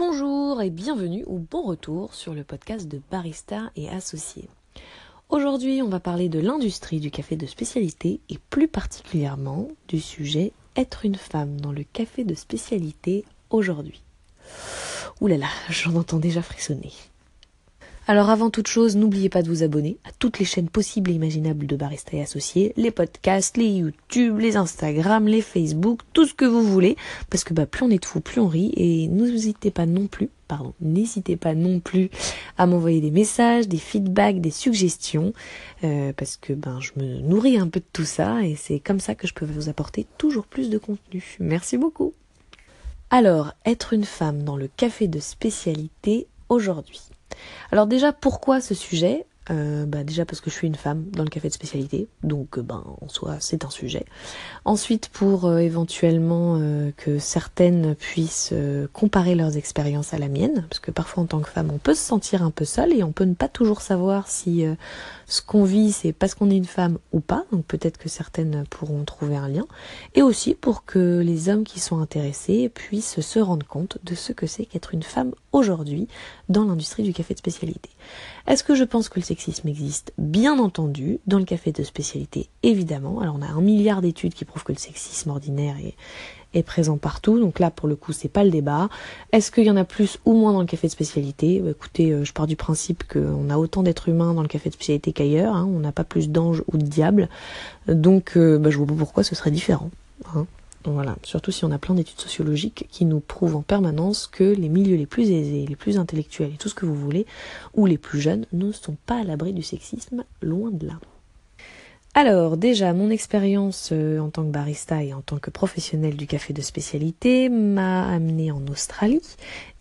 Bonjour et bienvenue ou bon retour sur le podcast de Barista et Associés. Aujourd'hui, on va parler de l'industrie du café de spécialité et plus particulièrement du sujet être une femme dans le café de spécialité aujourd'hui. Ouh là là, j'en entends déjà frissonner. Alors avant toute chose, n'oubliez pas de vous abonner à toutes les chaînes possibles et imaginables de Barista et Associés, les podcasts, les YouTube, les Instagram, les Facebook, tout ce que vous voulez, parce que bah, plus on est de fous, plus on rit, et n'hésitez pas non plus, pardon, n'hésitez pas non plus à m'envoyer des messages, des feedbacks, des suggestions, euh, parce que ben je me nourris un peu de tout ça, et c'est comme ça que je peux vous apporter toujours plus de contenu. Merci beaucoup. Alors, être une femme dans le café de spécialité aujourd'hui. Alors déjà, pourquoi ce sujet? Euh, bah déjà parce que je suis une femme dans le café de spécialité, donc euh, ben en soi c'est un sujet. Ensuite pour euh, éventuellement que certaines puissent comparer leurs expériences à la mienne, parce que parfois en tant que femme on peut se sentir un peu seule et on peut ne pas toujours savoir si ce qu'on vit c'est parce qu'on est une femme ou pas, donc peut-être que certaines pourront trouver un lien. Et aussi pour que les hommes qui sont intéressés puissent se rendre compte de ce que c'est qu'être une femme aujourd'hui dans l'industrie du café de spécialité. Est-ce que je pense que le sexisme existe Bien entendu, dans le café de spécialité, évidemment. Alors on a un milliard d'études qui prouvent que le sexisme ordinaire est, présent partout. Donc là, pour le coup, c'est pas le débat. Est-ce qu'il y en a plus ou moins dans le café de spécialité bah, Écoutez, euh, je pars du principe qu'on a autant d'êtres humains dans le café de spécialité qu'ailleurs. Hein. On n'a pas plus d'anges ou de diables. Donc, euh, bah, je vois pas pourquoi ce serait différent. Hein. Voilà, surtout si on a plein d'études sociologiques qui nous prouvent en permanence que les milieux les plus aisés, les plus intellectuels et tout ce que vous voulez, ou les plus jeunes, ne sont pas à l'abri du sexisme, loin de là. Alors déjà, mon expérience euh, en tant que barista et en tant que professionnel du café de spécialité m'a amené en Australie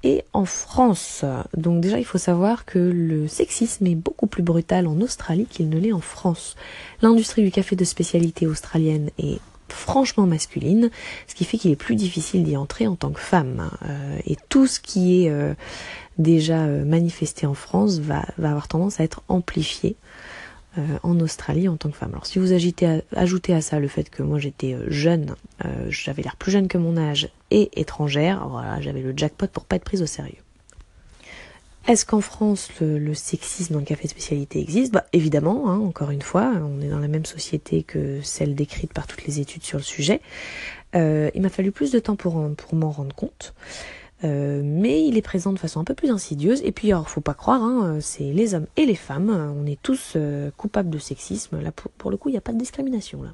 et en France. Donc déjà, il faut savoir que le sexisme est beaucoup plus brutal en Australie qu'il ne l'est en France. L'industrie du café de spécialité australienne est franchement masculine, ce qui fait qu'il est plus difficile d'y entrer en tant que femme. Euh, et tout ce qui est euh, déjà manifesté en France va, avoir tendance à être amplifié euh, en Australie en tant que femme. Alors si vous ajoutez à ça le fait que moi j'étais euh, jeune, euh, j'avais l'air plus jeune que mon âge et étrangère, voilà, j'avais le jackpot pour pas être prise au sérieux. Est-ce qu'en France le, sexisme dans le café spécialité existe? Bah évidemment, hein, encore une fois, on est dans la même société que celle décrite par toutes les études sur le sujet. il m'a fallu plus de temps pour, pour m'en rendre compte. Euh, mais il est présent de façon un peu plus insidieuse. Et puis, alors, faut pas croire, hein, c'est les hommes et les femmes. On est tous euh, coupables de sexisme. Là, pour, le coup, il n'y a pas de discrimination là.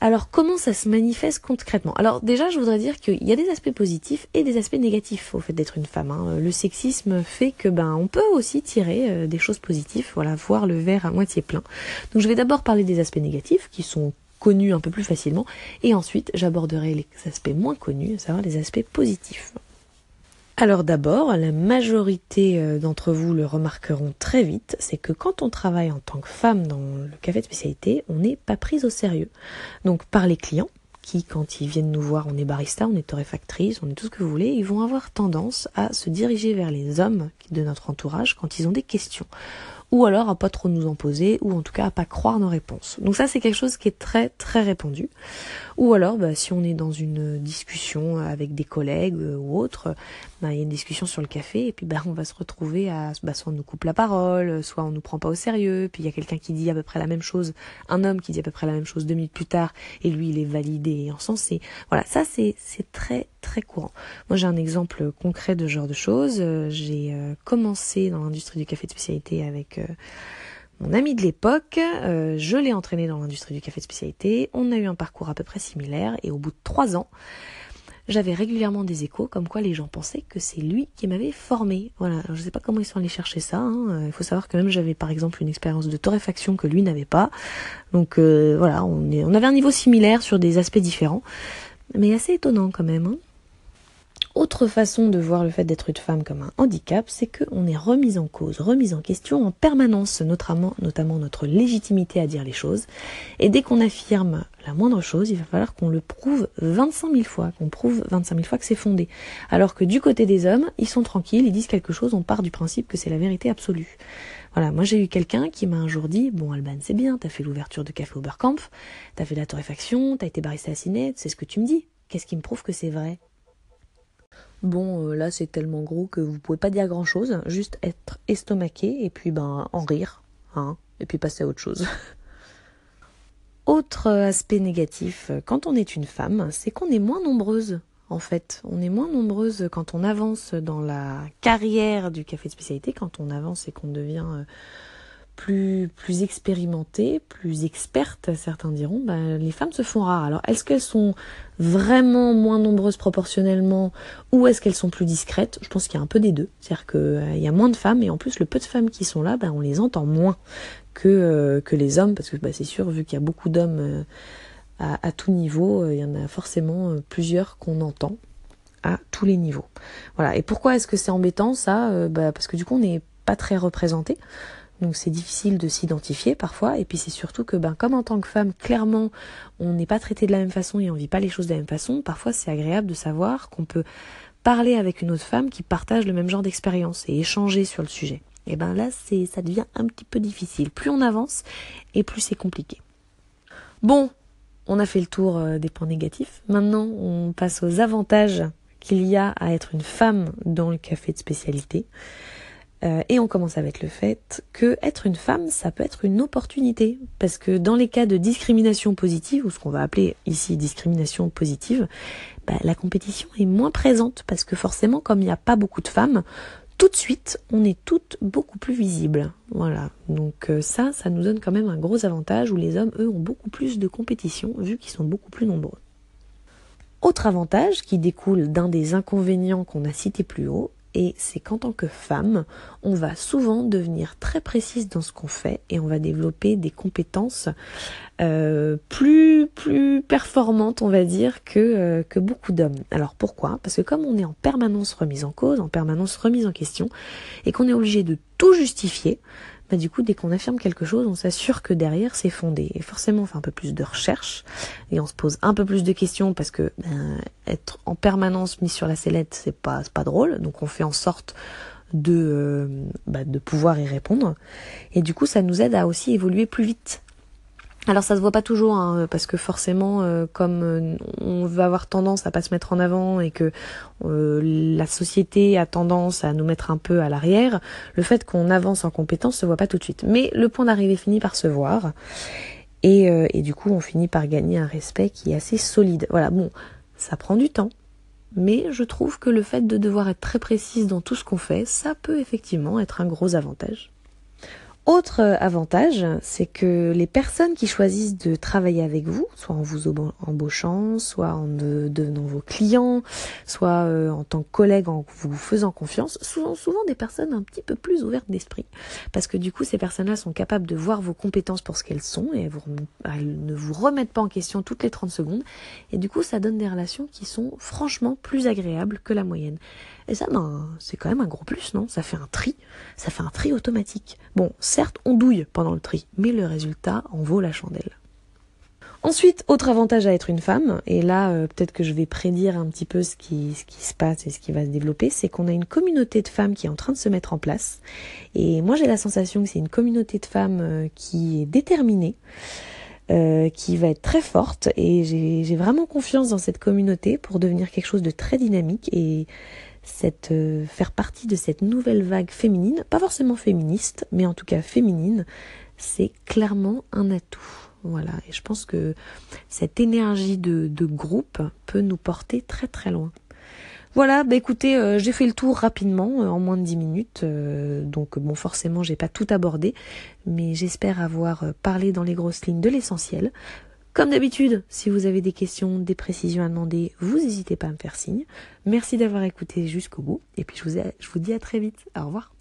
Alors, comment ça se manifeste concrètement? Alors, déjà, je voudrais dire qu'il y a des aspects positifs et des aspects négatifs au fait d'être une femme. Hein. Le sexisme fait que, ben, on peut aussi tirer euh, des choses positives. Voilà, voir le verre à moitié plein. Donc, je vais d'abord parler des aspects négatifs qui sont connus un peu plus facilement, et ensuite j'aborderai les aspects moins connus, à savoir les aspects positifs. Alors d'abord, la majorité euh, d'entre vous le remarqueront très vite, c'est que quand on travaille en tant que femme dans le café de spécialité, on n'est pas prise au sérieux. Donc par les clients, qui quand ils viennent nous voir, on est barista, on est torréfactrice, on est tout ce que vous voulez, ils vont avoir tendance à se diriger vers les hommes de notre entourage quand ils ont des questions ou alors à pas trop nous en poser, ou en tout cas à pas croire nos réponses. Donc ça c'est quelque chose qui est très très répandu. Ou alors bah, si on est dans une discussion avec des collègues euh, ou autres, bah, il y a une discussion sur le café et puis bah, on va se retrouver à bah, soit on nous coupe la parole, soit on nous prend pas au sérieux, puis il y a quelqu'un qui dit à peu près la même chose, un homme qui dit à peu près la même chose deux minutes plus tard et lui il est validé et encensé. Voilà, ça c'est très très courant. Moi j'ai un exemple concret de ce genre de choses. Euh, j'ai euh, commencé dans l'industrie du café de spécialité avec euh, mon ami de l'époque, euh, je l'ai entraîné dans l'industrie du café de spécialité, on a eu un parcours à peu près similaire et au bout de trois ans, j'avais régulièrement des échos comme quoi les gens pensaient que c'est lui qui m'avait formé. Voilà, je ne sais pas comment ils sont allés chercher ça. Hein. Il faut savoir que même j'avais par exemple une expérience de torréfaction que lui n'avait pas. Donc euh, voilà, on avait un niveau similaire sur des aspects différents, mais assez étonnant quand même. Hein. Autre façon de voir le fait d'être une femme comme un handicap, c'est qu'on est remise en cause, remise en question en permanence, notamment, notre légitimité à dire les choses. Et dès qu'on affirme la moindre chose, il va falloir qu'on le prouve 25 000 fois, qu'on prouve 25 000 fois que c'est fondé. Alors que du côté des hommes, ils sont tranquilles, ils disent quelque chose, on part du principe que c'est la vérité absolue. Voilà, moi j'ai eu quelqu'un qui m'a un jour dit, bon Alban c'est bien, t'as fait l'ouverture de Café Oberkampf, t'as fait la torréfaction, t'as été barista à c'est ce que tu me dis. Qu'est-ce qui me prouve que c'est vrai? Bon, euh, là c'est tellement gros que vous pouvez pas dire grand chose, juste être estomaqué et puis ben en rire, hein, et puis passer à autre chose. Autre aspect négatif, quand on est une femme, c'est qu'on est moins nombreuse. En fait, on est moins nombreuse quand on avance dans la carrière du café de spécialité, quand on avance et qu'on devient euh, plus, expérimentées, plus expertes, certains diront, bah, les femmes se font rares. Alors, est-ce qu'elles sont vraiment moins nombreuses proportionnellement ou est-ce qu'elles sont plus discrètes? Je pense qu'il y a un peu des deux. C'est-à-dire qu'il euh, y a moins de femmes et en plus, le peu de femmes qui sont là, bah, on les entend moins que, euh, les hommes parce que bah, c'est sûr, vu qu'il y a beaucoup d'hommes euh, à, à, tout niveau, il y en a forcément plusieurs qu'on entend à tous les niveaux. Voilà. Et pourquoi est-ce que c'est embêtant ça? Parce que du coup, on n'est très représenté. Donc c'est difficile de s'identifier parfois. Et puis c'est surtout que ben, comme en tant que femme, clairement, on n'est pas traité de la même façon et on vit pas les choses de la même façon, parfois c'est agréable de savoir qu'on peut parler avec une autre femme qui partage le même genre d'expérience et échanger sur le sujet. Et ben là, c'est ça devient un petit peu difficile. Plus on avance et plus c'est compliqué. Bon, on a fait le tour euh, des points négatifs. Maintenant, on passe aux avantages qu'il y a à être une femme dans le café de spécialité. Euh, et on commence avec le fait que être une femme, ça peut être une opportunité. Parce que dans les cas de discrimination positive, ou ce qu'on va appeler ici discrimination positive, bah, la compétition est moins présente. Parce que forcément, comme il n'y a pas beaucoup de femmes, tout de suite, on est toutes beaucoup plus visibles. Voilà. Donc euh, ça, ça nous donne quand même un gros avantage où les hommes, eux, ont beaucoup plus de compétition vu qu'ils sont beaucoup plus nombreux. Autre avantage qui découle d'un des inconvénients qu'on a cités plus haut, et c'est qu'en tant que femme, on va souvent devenir très précise dans ce qu'on fait et on va développer des compétences euh, plus plus performantes, on va dire, que, euh, que beaucoup d'hommes. Alors pourquoi? Parce que comme on est en permanence remise en cause, en permanence remise en question, et qu'on est obligé de tout justifier, bah, du coup, dès qu'on affirme quelque chose, on s'assure que derrière c'est fondé. Et forcément, on fait un peu plus de recherche et on se pose un peu plus de questions parce que ben, être en permanence mis sur la sellette, c'est pas pas drôle. Donc on fait en sorte de euh, bah, de pouvoir y répondre. Et du coup, ça nous aide à aussi évoluer plus vite alors ça se voit pas toujours hein, parce que forcément euh, comme euh, on va avoir tendance à pas se mettre en avant et que euh, la société a tendance à nous mettre un peu à l'arrière, le fait qu'on avance en compétence se voit pas tout de suite. Mais le point d'arrivée finit par se voir et, et du coup on finit par gagner un respect qui est assez solide. Voilà, bon, ça prend du temps. Mais je trouve que le fait de devoir être très précise dans tout ce qu'on fait, ça peut effectivement être un gros avantage. Autre avantage, c'est que les personnes qui choisissent de travailler avec vous, soit en vous embauchant, soit en devenant vos clients, soit euh, en tant que collègue en vous faisant confiance, sont souvent des personnes un petit peu plus ouvertes d'esprit. Parce que du coup, ces personnes-là sont capables de voir vos compétences pour ce qu'elles sont et elles, ne vous remettent pas en question toutes les 30 secondes. Et du coup, ça donne des relations qui sont franchement plus agréables que la moyenne. Et ça, ben, c'est quand même un gros plus, non? Ça fait un tri, ça fait un tri automatique. Bon, certes, on douille pendant le tri, mais le résultat en vaut la chandelle. Ensuite, autre avantage à être une femme, et là euh, peut-être que je vais prédire un petit peu ce qui, se passe et ce qui va se développer, c'est qu'on a une communauté de femmes qui est en train de se mettre en place. Et moi j'ai la sensation que c'est une communauté de femmes euh, qui est déterminée, euh, qui va être très forte, et j'ai vraiment confiance dans cette communauté pour devenir quelque chose de très dynamique et cette, euh, faire partie de cette nouvelle vague féminine, pas forcément féministe, mais en tout cas féminine, c'est clairement un atout. Voilà, et je pense que cette énergie de, groupe peut nous porter très très loin. Voilà, bah écoutez, euh, j'ai fait le tour rapidement, euh, en moins de 10 minutes, donc bon forcément j'ai pas tout abordé, mais j'espère avoir parlé dans les grosses lignes de l'essentiel. Comme d'habitude, si vous avez des questions, des précisions à demander, vous n'hésitez pas à me faire signe. Merci d'avoir écouté jusqu'au bout. Et puis je vous, dis à très vite. Au revoir.